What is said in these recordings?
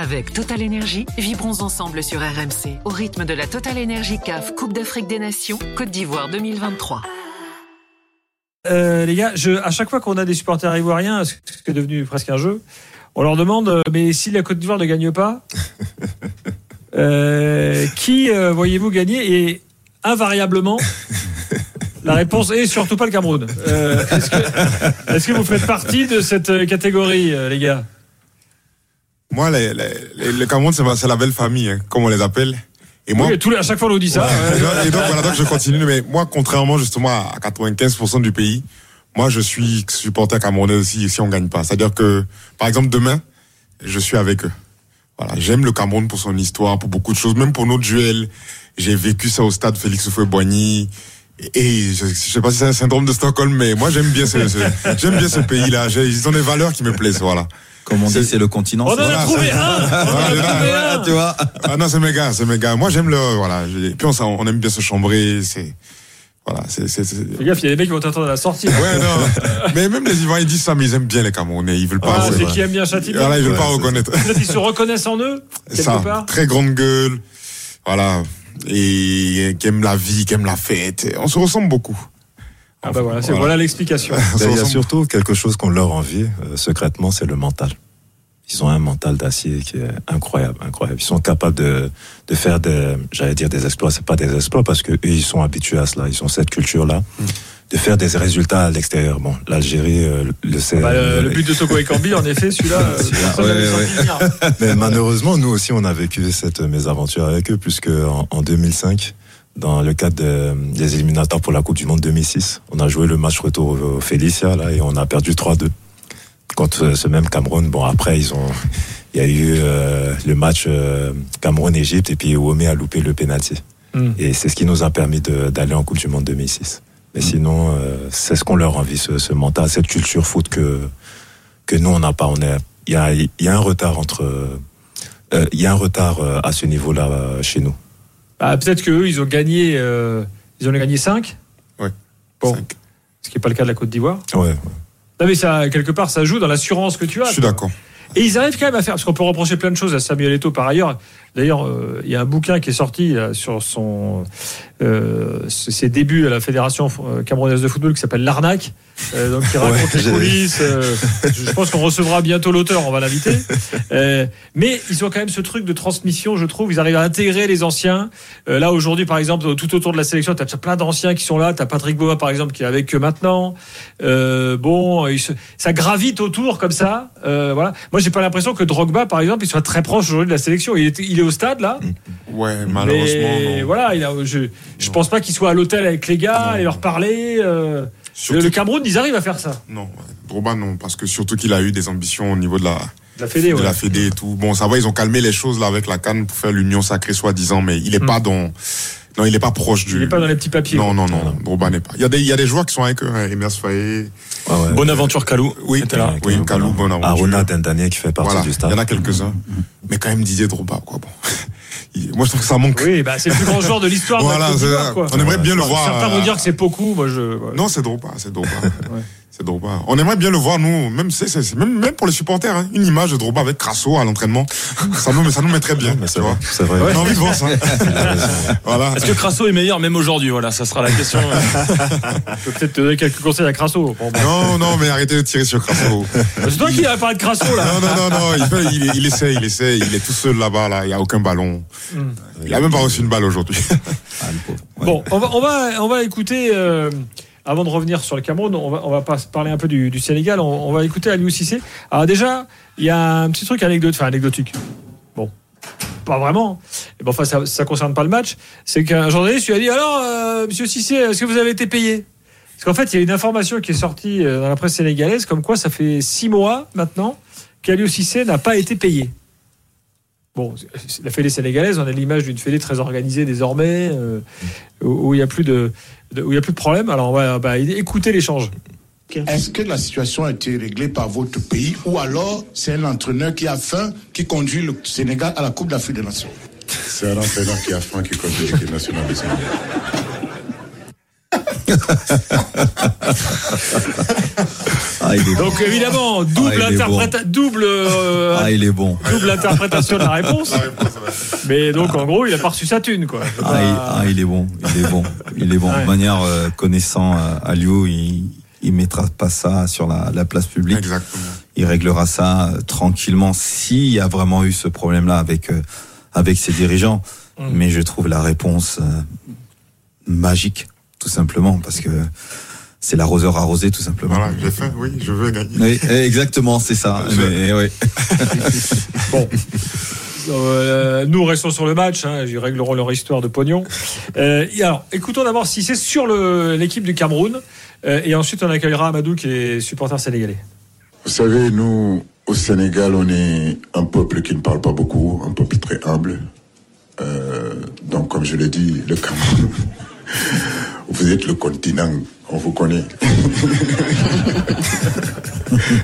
Avec Total Énergie, vibrons ensemble sur RMC au rythme de la Total Énergie CAF Coupe d'Afrique des Nations Côte d'Ivoire 2023. Euh, les gars, je, à chaque fois qu'on a des supporters ivoiriens, ce qui est devenu presque un jeu, on leur demande euh, mais si la Côte d'Ivoire ne gagne pas, euh, qui euh, voyez-vous gagner? Et invariablement, la réponse est surtout pas le Cameroun. Euh, est-ce, que, que vous faites partie de cette catégorie, euh, les gars? Moi, les, les, les- le Cameroun, c'est ma- c'est la belle famille, hein, comme on les appelle. Et moi, Oui, tous les- à chaque fois on nous dit ça. et donc, et donc, voilà, donc je continue. Mais moi, contrairement justement à 95% du pays, moi, je suis supporter camerounais aussi si on gagne pas. C'est-à-dire que, par exemple, demain, je suis avec eux. Voilà, j'aime le Cameroun pour son histoire, pour beaucoup de choses, même pour notre duel. J'ai vécu ça au stade Félix Houphouët-Boigny. Et et je, je sais pas si c'est un syndrome de Stockholm, mais moi j'aime bien ce, ce- j'aime bien ce pays-là. J'ai- Ils ont des valeurs qui me plaisent, voilà. Comme on C'est- dit, c'est le continent. On en a trouvé un On en a Voilà, trouvé voilà, un tu vois. Ah non, c'est gars, c'est gars. Moi j'aime le, voilà. Puis on, on aime bien se chambrer, c'est, voilà, c'est, Fais gaffe, il y a des mecs qui vont t'attendre à la sortie. Ouais, non. mais même les Ivoiriens ils disent ça, mais ils aiment bien les Camerounais. Ils veulent pas. Ah, c'est qui aime bien Châtillon. Voilà, ils veulent Ouais, pas reconnaître. Peut-être ils se reconnaissent en eux, quelque ça, part. très grande gueule, voilà, et qui aime la vie, qui aime la fête. On se ressemble beaucoup. Ah bah voilà, c'est Voilà. voilà l'explication. Ben, Il y a surtout quelque chose qu'on leur envie euh, secrètement, c'est le mental. Ils ont un mental d'acier qui est incroyable, incroyable. Ils sont capables de, de faire des, j'allais dire des exploits. C'est pas des exploits parce que eux, ils sont habitués à cela. Ils ont cette culture-là de faire des résultats à l'extérieur. Bon, l'Algérie euh, le sait. Bah, le, le but de Togo et Cambi, en effet, celui-là, euh, ouais, ouais. Mais malheureusement, nous aussi, on a vécu cette mésaventure avec eux, puisque en, en 2005, dans le cadre de- des éliminatoires pour la Coupe du Monde 2006, on a joué le match retour au, Félicia, là, et on a perdu 3-2 contre euh, ce même Cameroun. Bon, après, ils ont, il y a eu euh, le match euh, Cameroun-Égypte, et puis Womé a loupé le penalty. Hmm. Et c'est ce qui nous a permis d'aller en Coupe du Monde 2006. Mais sinon, euh, c'est ce qu'on leur envie, ce, ce mental, cette culture foot que que nous on n'a pas. On est, il y a, y a un retard entre, euh, il y a un retard euh, à ce niveau-là euh, chez nous. Bah, Peut-être qu'eux, ils ont gagné, euh, ils ont gagné 5. Ouais. Bon, Cinq. ce qui n'est pas le cas de la Côte d'Ivoire. Ouais. Non, mais ça, quelque part, ça joue dans l'assurance que tu as. Je suis d'accord. Et ils arrivent quand même à faire, parce qu'on peut reprocher plein de choses à Samuel Eto'o par ailleurs. D'ailleurs, euh, il y a un bouquin qui est sorti là, sur son, euh, ses débuts à la Fédération euh, camerounaise de football qui s'appelle L'Arnaque, euh, donc qui raconte Ouais, les coulisses. euh, je pense qu'on recevra bientôt l'auteur, on va l'inviter. Euh, mais ils ont quand même ce truc de transmission, je trouve. Ils arrivent à intégrer les anciens. Euh, là, aujourd'hui, par exemple, tout autour de la sélection, tu as plein d'anciens qui sont là. Tu as Patrick Boa, par exemple, qui est avec eux maintenant. Euh, bon, se- ça gravite autour comme ça. Euh, voilà. Moi, j'ai pas l'impression que Drogba, par exemple, il soit très proche aujourd'hui de la sélection. Il est, il est au stade là. Ouais, malheureusement. Mais non. voilà, il a, je, je pense pas qu'il soit à l'hôtel avec les gars Non. et leur parler. euh. Le Cameroun, ils arrivent à faire ça. Non. Drogba non, parce que surtout qu'il a eu des ambitions au niveau de la, La Fédé, de ouais. la Fédé et tout. Bon, ça va, ils ont calmé les choses là avec la canne pour faire l'union sacrée soi-disant, mais il est Hmm. pas dans, non, il est pas proche du. Il est pas dans les petits papiers. Non, non, non, Drogba n'est pas. Il y a des, il y a des joueurs qui sont avec eux, hein, Emers Faye. Ouais, ouais. Bonaventure Kalou. Oui, était là. oui, Kalou, bon Aruna Dendanier qui fait partie Voilà, du il staff. y en a quelques-uns. Mais quand même Didier Drogba, quoi, bon. Il- Moi, je trouve que ça manque. Oui, bah, c'est le plus grand joueur de l'histoire Voilà, de la Côte c'est d'Ivoire, ça. quoi. On aimerait bien le voir. Certains vont euh, dire que c'est beaucoup. Moi, je. voilà. Non, c'est Drogba, c'est Drogba. C'est Drogba. On aimerait bien le voir, nous, même, même, même pour les supporters, hein, une image de Drogba avec Crasso à l'entraînement. Ça nous, ça nous mettrait bien, Mais tu c'est vrai. C'est vrai. On a envie de voir ça. voilà. Est-ce que Crasso est meilleur même aujourd'hui? Voilà, ça sera la question. Je peux peut-être te donner quelques conseils à Crasso. Bon, bah. Non, non, mais arrêtez de tirer sur Crasso. C'est toi qui as parlé de Crasso, là. Non, non, non, non, il, fait- il, il essaie, il essaie, il est tout seul là-bas, là, il n'y a aucun ballon. Hmm. Il a même pas reçu une balle aujourd'hui. Ah. Ouais. Bon, on va, on va, on va écouter, euh, avant de revenir sur le Cameroun, on va, pas parler un peu du, Sénégal, on, va écouter Aliou Cissé. Alors déjà, il y a un petit truc anecdote, enfin anecdotique. Bon, pas vraiment. Et enfin, ça, ça concerne pas le match. C'est qu'un journaliste lui a dit, alors, euh, monsieur Cissé, est-ce que vous avez été payé? Parce qu'en fait, il y a une information qui est sortie euh, dans la presse sénégalaise, comme quoi ça fait six mois maintenant qu'Aliou Cissé n'a pas été payé. Bon, la fédé sénégalaise, on a l'image d'une fédé très organisée désormais, euh, où il n'y a plus de- où il y a plus de problème. Alors va bah, écouter l'échange. Est-ce que la situation a été réglée par votre pays ou alors c'est un entraîneur qui a faim qui conduit le Sénégal à la Coupe d'Afrique des Nations? C'est un entraîneur qui a faim qui conduit l'équipe nationale de Sénégal. Ah, il est bon. Donc évidemment, double, Ah, double, euh, Ah, il est bon. double interprétation de la réponse. Mais donc en gros, il a pas reçu sa thune quoi. Ah, pas- il, ah, il est bon. Il est bon. Il est bon. Ouais. De manière euh, connaissant euh, Aliou, il, il mettra pas ça sur la, la place publique. Exactement. Il réglera ça euh, tranquillement s'il y a vraiment eu ce problème-là avec euh, avec ses dirigeants. Mm. Mais je trouve la réponse euh, magique, tout simplement, parce que c'est l'arroseur arrosé, tout simplement. Voilà, j'ai fait, oui, je veux gagner. Oui, exactement, c'est ça. Je- Mais, ouais. Bon. Euh, nous restons sur le match, hein, ils régleront leur histoire de pognon. Euh, alors, écoutons d'abord si c'est sur l'équipe du Cameroun, euh, et ensuite on accueillera Amadou qui est supporter sénégalais. Vous savez, nous, au Sénégal, on est un peuple qui ne parle pas beaucoup, un peuple très humble. Euh, donc, comme je l'ai dit, le Cameroun, vous êtes le continent, on vous connaît.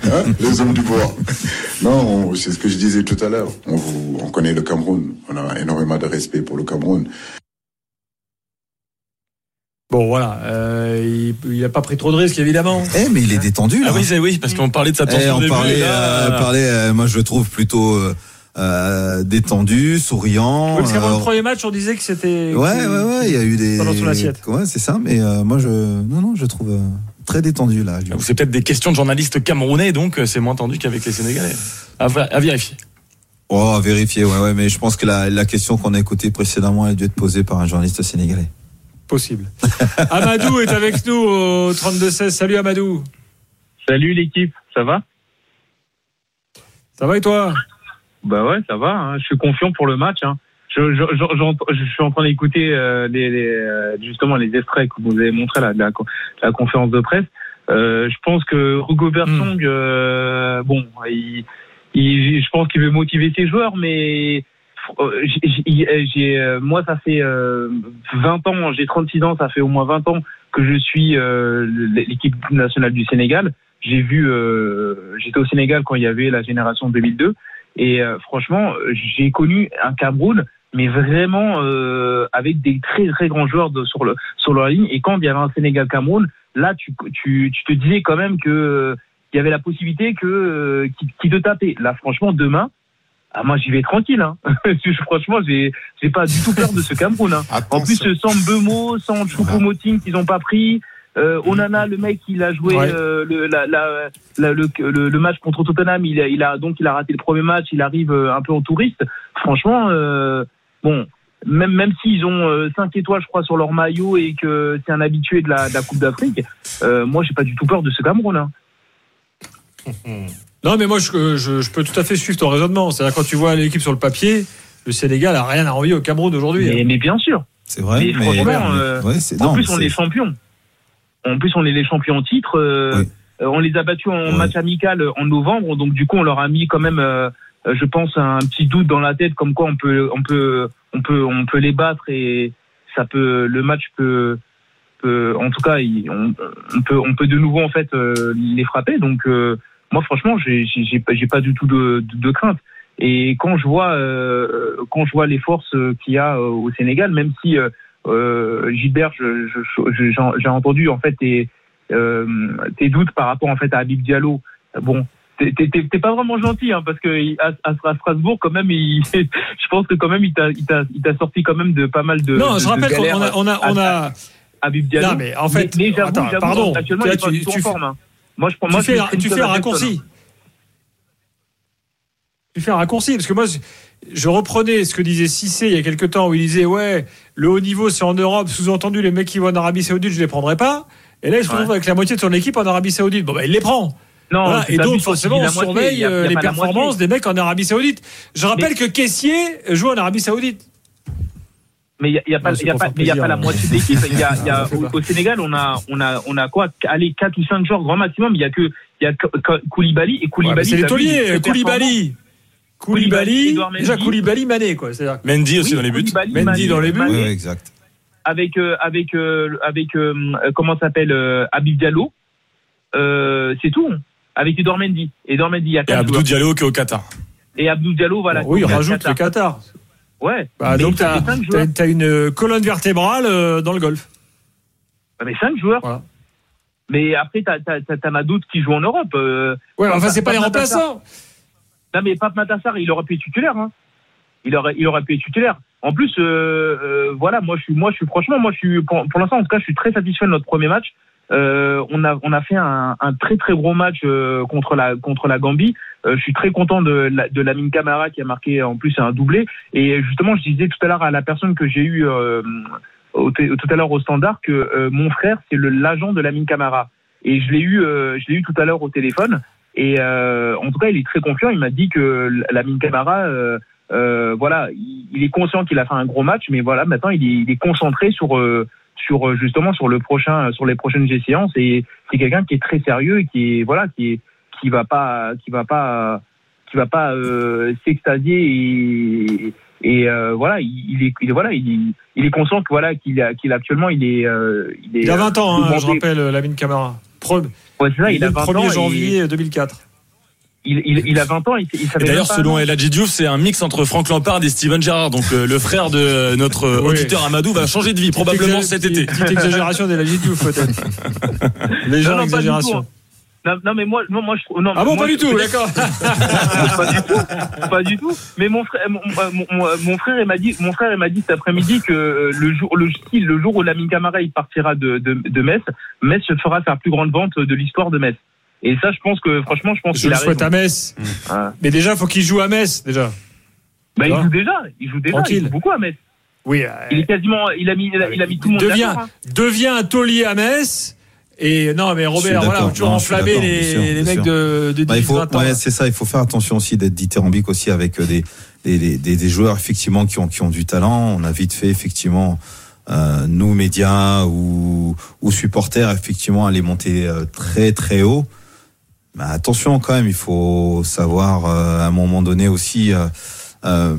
Hein, les hommes du bois. Non, on- c'est ce que je disais tout à l'heure. On, vous- on connaît le Cameroun. On a énormément de respect pour le Cameroun. Bon voilà, euh, il n'a pas pris trop de risques évidemment. Eh, mais il est détendu. Là. Ah oui, c'est- oui, parce qu'on parlait de sa Eh, tension on au début, parlait, là, euh, parlait, euh, moi je le trouve plutôt euh, détendu, souriant. Oui, parce qu'avant euh, le premier match, on disait que c'était. Ouais, ouais, ouais, il y a eu des. Dans son assiette. Ouais, c'est ça, mais euh, moi je. Non, non, je trouve euh, très détendu là. C'est peut-être des questions de journalistes camerounais, donc euh, c'est moins tendu qu'avec les Sénégalais. À vérifier. Oh, à vérifier, ouais, ouais, mais je pense que la, la question qu'on a écoutée précédemment a dû être posée par un journaliste sénégalais. Possible. Amadou est avec nous au 32-16. Salut Amadou. Salut l'équipe, ça va? Ça va et toi? Bah ouais, ça va. hein. Je suis confiant pour le match. hein. Je, je, je, je suis en train d'écouter euh, les, les, euh, justement les extraits que vous avez montrés là, de la, co- la conférence de presse. Euh, je pense que Hugo Bersong, euh, bon, il, il, je pense qu'il veut motiver ses joueurs, mais euh, j'ai- euh, moi, ça fait euh, 20 ans, j'ai 36 ans, ça fait au moins 20 ans que je suis l'équipe nationale du Sénégal. J'ai vu, j'étais au Sénégal quand il y avait la génération 2002, et euh, franchement, j'ai connu un Cameroun, mais vraiment euh, avec des très très grands joueurs de, sur le sur la ligne. Et quand il y avait un Sénégal Cameroun, là, tu tu, tu te disais quand même que euh, il y avait la possibilité que euh, qui, qui te tapait. Là, franchement, demain. Ah, moi, j'y vais tranquille. Hein. Franchement, j'ai, j'ai pas du tout peur de ce Cameroun. Hein. En plus, sans Bemo, sans Choupo-Moting qu'ils ont pas pris. Euh, Onana, le mec, il a joué Ouais. euh, le, la, la, la- le, le, le match contre Tottenham. Il a, il a donc il a raté le premier match. Il arrive euh, un peu en touriste. Franchement, euh, bon, même même s'ils ont euh, cinq étoiles, je crois, sur leur maillot et que c'est un habitué de la, de la Coupe d'Afrique, euh, moi, j'ai pas du tout peur de ce Cameroun. Hein. Non, mais moi, je, je- je peux tout à fait suivre ton raisonnement. C'est-à-dire, quand tu vois l'équipe sur le papier, le Sénégal a rien à envier au Cameroun aujourd'hui. Mais, mais bien sûr. C'est vrai, Mais mais, euh, ouais, c'est- En non, plus, on est champions. En plus, on est les champions en titre. euh, Oui. euh, on les a battus en Oui. match amical en novembre, donc du coup, on leur a mis quand même, euh, euh, je pense, un petit doute dans la tête, comme quoi on peut, on peut, on peut, on peut les battre et ça peut, le match peut, peut en tout cas, on, on peut, on peut de nouveau en fait euh, les frapper. Donc, euh, moi, franchement, j'ai, j'ai, pas- j'ai pas du tout de, de, de crainte. Et quand je vois, euh, quand je vois les forces euh, qu'il y a euh, au Sénégal, même si euh, euh, Gilbert, je- je- j'ai entendu en fait tes, euh, tes doutes par rapport en fait à Habib Diallo. Bon, t'es- pas vraiment gentil hein, parce que à, à- Strasbourg quand même, il, je pense que quand même il t'a sorti quand même de pas mal de. non, de- je rappelle qu'on galères a, on a, on a- Habib Diallo. Non, mais en fait, mais, j'avoue, attends, j'avoue, pardon. actuellement Là, il est pas tu- en forme. hein. Moi, je prends, tu je fais, tu un tonne à Tu fais un raccourci parce que moi, je- je reprenais ce que disait Cissé il y a quelques temps où il disait ouais, le haut niveau c'est en Europe, sous-entendu les mecs qui vont en Arabie Saoudite, je les prendrai pas. Et là, il se retrouve avec la moitié de son équipe en Arabie Saoudite. Bon, bah, il les prend. Non, Voilà. Et donc, forcément, on moitié, surveille a- euh, les performances des mecs en Arabie Saoudite. Je rappelle que Caissier joue en Arabie Saoudite. Mais il n'y a, y a a pas, la moitié de l'équipe. Il y a, il y a- fait au, Sénégal, on a, on a, on a quoi Allez, 4 ou 5 joueurs grand maximum. Il y a que, il y a que- Koulibaly et Ouais, Koulibaly. mais c'est très Koulibaly. Koulibaly, Déjà. Koulibaly, Mané, quoi. C'est-à-dire- Mendy aussi Oui, dans les buts. Koulibaly, Mendy Mané, dans les buts. Mané, Ouais, exact. avec euh, avec euh, avec euh, comment ça s'appelle euh, Habib Diallo. Euh, c'est tout. Avec Edouard Mendy. Edouard Mendy, il y a Et quatre Abdou joueurs. Diallo qui est au Qatar. Et Abdou Diallo, voilà. oui, qui est au rajoute Qatar. le Qatar. Ouais. Bah, Mais donc, ça t'as fait cinq joueurs. t'as- t'as une colonne vertébrale euh, dans le golf. Mais 5 joueurs. Voilà. Mais après, t'as, t'as, t'as- t'en as d'autres qui jouent en Europe. Euh, Ouais, enfin, Pape- c'est pas les remplaçants. Non, mais Pape Matassar, il aurait pu être titulaire. Hein. Il aurait, il aurait pu être titulaire. En plus, euh, euh, voilà, moi, je suis, moi, je suis, franchement, moi, je suis, pour, l'instant, en tout cas, je suis très satisfait de notre premier match. Euh, on a, on a fait un, très, très gros match contre la, contre la Gambie. Je suis très content de, de Lamine Camara qui a marqué en plus un doublé. Et justement, je disais tout à l'heure à la personne que j'ai eu euh, au, tout à l'heure au standard que mon frère, c'est l'agent de Lamine Camara. Et je l'ai eu, je l'ai eu tout à l'heure au téléphone. Et euh, en tout cas, il est très confiant. Il m'a dit que Lamine Camara, euh, euh, voilà, il, est conscient qu'il a fait un gros match, mais voilà, maintenant il est, il est concentré sur euh, sur euh, justement sur le prochain, sur les prochaines séances. Et c'est quelqu'un qui est très sérieux et qui est voilà, qui est qui va pas, qui va pas, qui va pas euh, s'extasier et et euh, voilà, il, est, il est- voilà, il, il est conscient que voilà qu'il a, qu'il actuellement il est, euh, il est. Il a 20 ans, hein, je rappelle, Lamine Camara. Pre- Ouais, c'est ça, il, il a le 20 1er ans. et janvier 2004. Il, il, il a 20 ans. Il, il d'ailleurs, selon. El Hadji Diouf, c'est un mix entre Franck Lampard et Steven Gerrard. Donc, euh, le frère de notre euh, Oui. auditeur Amadou va changer de vie, probablement cet été. Petite exagération Lagis Diouf, peut-être. Légère non, pas du tout, exagération. Non, non, mais moi, non, moi, je trouve. non, Ah bon, moi, pas du je- tout, d'accord. pas du tout, pas du tout. Mais mon frère, mon, mon, frère, il m'a dit, mon frère, il m'a dit cet après-midi que euh, le jour, le, le jour où Lamine Camara il partira de, de, de Metz, Metz fera sa plus grande vente de l'histoire de Metz. Et ça, je pense que, franchement, je pense Je qu'il le a souhaite raison. à Metz. Ah. Mais déjà, faut qu'il joue à Metz, déjà. Bah, il joue déjà, il joue déjà, Tranquille. il joue beaucoup à Metz. Oui. Il est quasiment, il a mis, il a, il a mis tout le monde devient, hein. devient un taulier à Metz. Et non, mais Robert, voilà, toujours Non, d'accord, les, sûr, les mecs de, de Bah, il 18, faut, 20 ans. ouais, c'est ça. Il faut faire attention aussi d'être dithyrambique aussi avec euh, des, des, des, des- joueurs effectivement qui ont, qui ont du talent. On a vite fait effectivement euh, nous médias ou, ou supporters effectivement aller monter euh, très très haut. Mais attention quand même, il faut savoir euh, à un moment donné aussi euh, euh,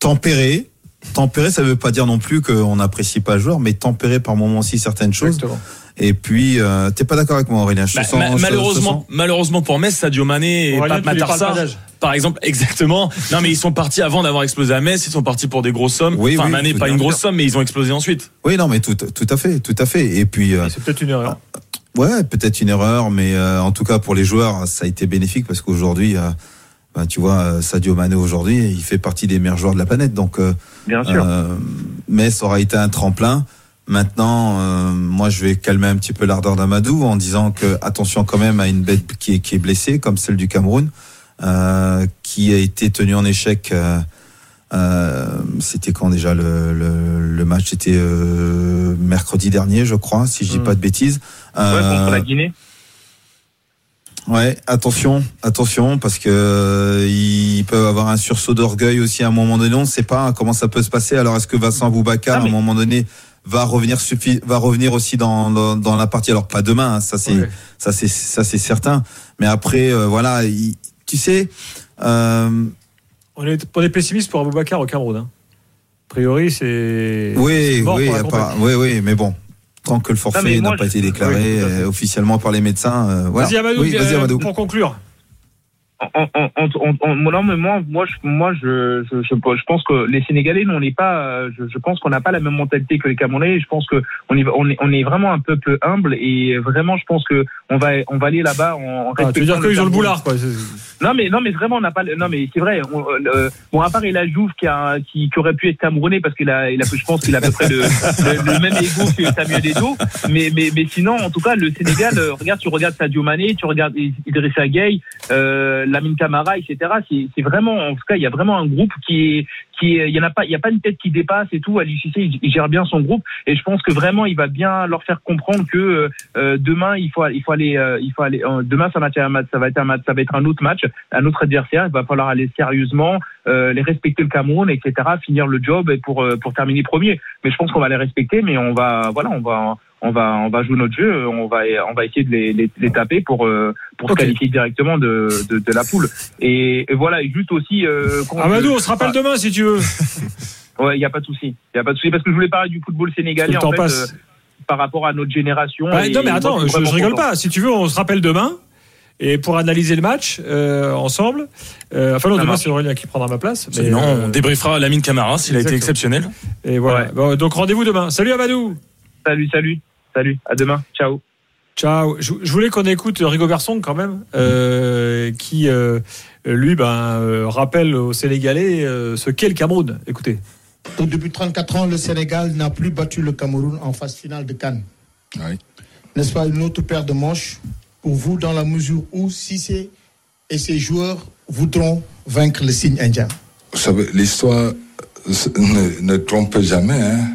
tempérer. Tempérer, ça veut pas dire non plus qu'on n'apprécie pas le joueur, mais tempérer par moment aussi certaines choses. Exactement. Et puis, euh, t'es pas d'accord avec moi, Aurélien je Bah, sens- ma- je malheureusement, malheureusement pour Metz, Sadio Mané et Aurélien, Pape tu lui parles pas Matar d'âge. par exemple, exactement. Non, mais ils sont partis avant d'avoir explosé à Metz. Ils sont partis pour des grosses sommes. Oui, enfin, oui, Mané, pas une grosse somme, mais ils ont explosé ensuite. Oui, non, mais tout, tout à fait, tout à fait. Et puis, euh, C'est peut-être une erreur. ouais, peut-être une erreur, mais euh, en tout cas pour les joueurs, ça a été bénéfique parce qu'aujourd'hui, euh, ben, tu vois, euh, Sadio Mané aujourd'hui, il fait partie des meilleurs joueurs de la planète. Donc, euh, Bien sûr. euh, ça aura été un tremplin. Maintenant, euh, moi, je vais calmer un petit peu l'ardeur d'Amadou en disant que attention quand même à une bête qui est, qui est blessée, comme celle du Cameroun, euh, qui a été tenue en échec. euh, euh, c'était quand déjà le, le, le match C'était euh, mercredi dernier, je crois, si je dis Mm. pas de bêtises. Ouais, contre Euh, la Guinée. Ouais, attention, attention, parce que euh, ils peuvent avoir un sursaut d'orgueil aussi à un moment donné. On ne sait pas comment ça peut se passer. Alors, est-ce que Vincent Boubacar, Ah, mais- à un moment donné, va revenir suffi va revenir aussi dans, dans, dans la partie Alors pas demain, hein, ça c'est Ouais. ça c'est ça c'est certain. Mais après, euh, voilà, il- tu sais. Euh, On est, on est pessimiste pour Aboubacar au Cameroun. hein. A priori, c'est. oui, mort oui, oui, oui, mais bon. Tant que le forfait n'a pas été déclaré oui, euh, officiellement par les médecins, voilà. Vas-y, Amadou, oui, Amadou. pour conclure. Non, mais moi, moi, je, moi, je, je, je, je pense que les Sénégalais, nous, on n'est pas, je, je pense qu'on n'a pas la même mentalité que les Camerounais. Je pense que on est, on est, on est vraiment un peuple humble et vraiment, je pense que on va, on va aller là-bas en, en Ah, tu veux dire qu'ils ont le boulard, quoi. Non mais non mais vraiment on n'a pas non mais c'est vrai on, euh, bon à part El Ajouf qui a qui, qui aurait pu être camerounais parce qu'il a il a je pense qu'il a à peu près le, le, le même ego que Samuel Eto'o mais mais mais sinon en tout cas le Sénégal euh, regarde tu regardes Sadio Mané tu regardes Idrissa Gueye euh, Lamine Camara etc c'est vraiment en tout cas il y a vraiment un groupe qui est qui il y en a pas il y a pas une tête qui dépasse et tout. Ali Cissé il, gère bien son groupe. Et je pense que vraiment il va bien leur faire comprendre que euh, demain il faut il faut aller euh, il faut aller euh, demain ça va être un match ça va être un match ça va être un autre match un autre adversaire. Il va falloir aller sérieusement euh, les respecter le Cameroun etc finir le job pour euh, pour terminer premier. Mais je pense qu'on va les respecter mais on va voilà on va on va on va jouer notre jeu on va on va essayer de les, les, les taper pour euh, pour se qualifier directement de, de, de la poule et, et voilà et juste aussi euh, Amadou, on se rappelle demain si tu veux. ouais il y a pas de souci il y a pas de souci parce que je voulais parler du football sénégalais Le temps en fait passe. euh, par rapport à notre génération Bah, et non, mais attends, je, vraiment je rigole content. pas. Si tu veux, on se rappelle demain. Et pour analyser le match euh, ensemble. Euh, enfin, non, demain, c'est Aurélien qui prendra ma place. mais, non, euh, on débriefera Lamine Camara s'il a été exceptionnel. et voilà. Ouais. Bon, donc rendez-vous demain. Salut Amadou. salut salut salut à demain ciao Ciao. Je, je voulais qu'on écoute Rigo Bersong quand même, euh, qui euh, lui ben, euh, rappelle aux Sénégalais euh, ce qu'est le Cameroun. Écoutez. Depuis 34 ans, le Sénégal n'a plus battu le Cameroun en phase finale de Cannes. N'est-ce pas une autre paire de manches pour vous dans la mesure où Cissé et ses joueurs voudront vaincre le signe indien? Vous savez, l'histoire ne, ne trompe jamais. hein.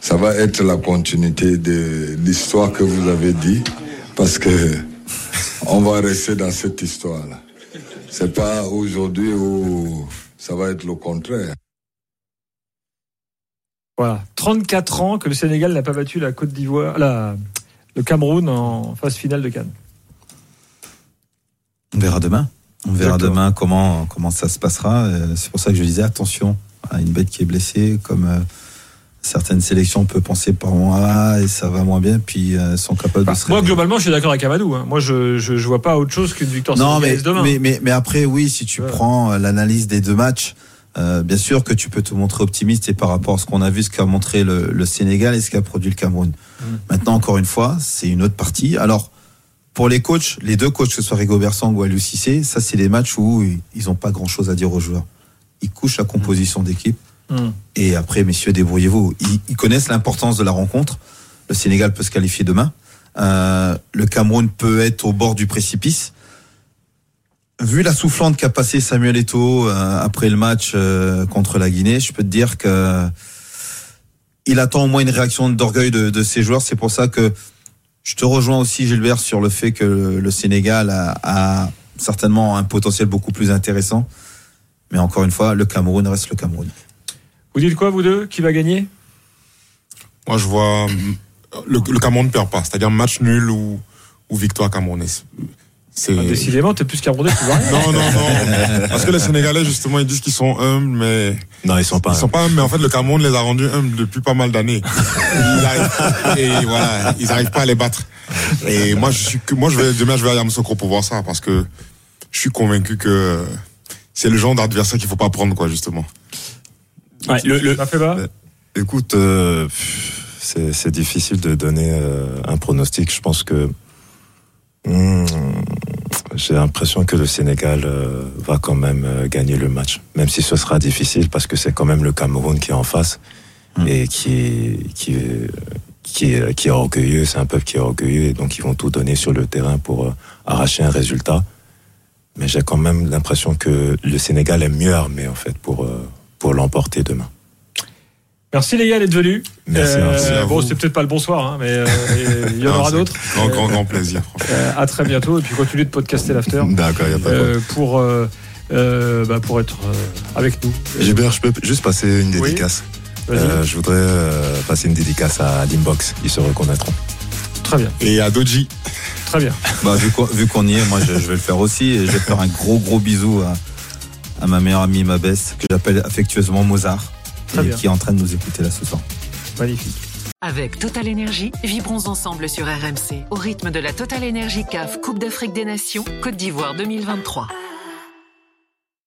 Ça va être la continuité de l'histoire que vous avez dit, parce que on va rester dans cette histoire-là. C'est pas aujourd'hui où ça va être le contraire. Voilà. 34 ans que le Sénégal n'a pas battu la Côte d'Ivoire, la, le Cameroun en phase finale de Cannes. On verra demain. On verra D'accord. demain comment, comment ça se passera. Euh, C'est pour ça que je disais attention à une bête qui est blessée, comme euh, certaines sélections on peut penser par moi ah, et ça va moins bien, puis euh, sont capables de se Moi, globalement, je suis d'accord avec Amadou. hein. Moi, je, je, je vois pas autre chose qu'une victoire Non, mais, demain. mais, mais, mais après, oui, si tu Ouais. prends euh, l'analyse des deux matchs, euh, bien sûr que tu peux te montrer optimiste et par rapport à ce qu'on a vu, ce qu'a montré le, le Sénégal et ce qu'a produit le Cameroun. Mm. Maintenant, encore une fois, c'est une autre partie. Alors, pour les coachs, les deux coachs, que ce soit Rigobert Sang ou Aliou Cissé, ça, c'est des matchs où ils n'ont pas grand-chose à dire aux joueurs. Ils couchent la composition d'équipe. Hmm. Et après, messieurs, débrouillez-vous. Ils, connaissent l'importance de la rencontre. Le Sénégal peut se qualifier demain. Euh, le Cameroun peut être au bord du précipice. Vu la soufflante qu'a passé Samuel Eto'o euh, après le match euh, contre la Guinée, je peux te dire que il attend au moins une réaction d'orgueil de, ses joueurs. C'est pour ça que je te rejoins aussi, Gilbert, sur le fait que le, Sénégal a certainement un potentiel beaucoup plus intéressant. Mais encore une fois, le Cameroun reste le Cameroun. Vous dites quoi, vous deux Qui va gagner? Moi, je vois euh, le, le Cameroun ne perd pas, c'est-à-dire match nul ou, ou victoire camerounaise. C'est Ah, Décidément, t'es plus Camerounais, vois rien. non, non, non. Parce que les Sénégalais, justement, ils disent qu'ils sont humbles, mais Non, ils sont pas. ils sont pas humbles. Mais en fait, le Cameroun les a rendus humbles depuis pas mal d'années. Ils arrivent- Et voilà, ils n'arrivent pas à les battre. Et moi, je suis que, moi, je vais, demain, je vais à Yamoussoukro pour voir ça, parce que je suis convaincu que c'est le genre d'adversaire qu'il faut pas prendre, quoi, justement. Ouais, le, le- Ça fait bas Écoute, euh, c'est c'est difficile de donner euh, un pronostic. Je pense que hmm, j'ai l'impression que le Sénégal euh, va quand même euh, gagner le match, même si ce sera difficile parce que c'est quand même le Cameroun qui est en face Mm. et qui est, qui est, qui est, qui est orgueilleux. C'est un peuple qui est orgueilleux et donc ils vont tout donner sur le terrain pour euh, arracher un résultat. Mais j'ai quand même l'impression que le Sénégal est mieux armé en fait pour euh, pour l'emporter demain. Merci les gars d'être venus. Merci, Euh, merci à bon, c'était peut-être pas le bonsoir, hein, mais euh, il y en Non, aura d'autres. Grand, grand, grand plaisir. franchement. Euh, à très bientôt et puis continuez de podcaster l'after D'accord, il n'y a pas de euh, pour euh, euh, bah, pour être euh, avec nous. Gilbert, je peux juste passer une dédicace. Euh, je voudrais euh, passer une dédicace à Limbox. Ils se reconnaîtront. Très bien, Et à Doji, très bien. Bah, vu qu'on vu qu'on y est, moi je, je vais le faire aussi. Et je vais faire un gros gros bisou à, à ma meilleure amie, ma besse, que j'appelle affectueusement Mozart, Très et bien. qui est en train de nous écouter là ce soir. Magnifique. Avec Total Énergie, vibrons ensemble sur RMC au rythme de la Total Énergie CAF Coupe d'Afrique des Nations Côte d'Ivoire 2023.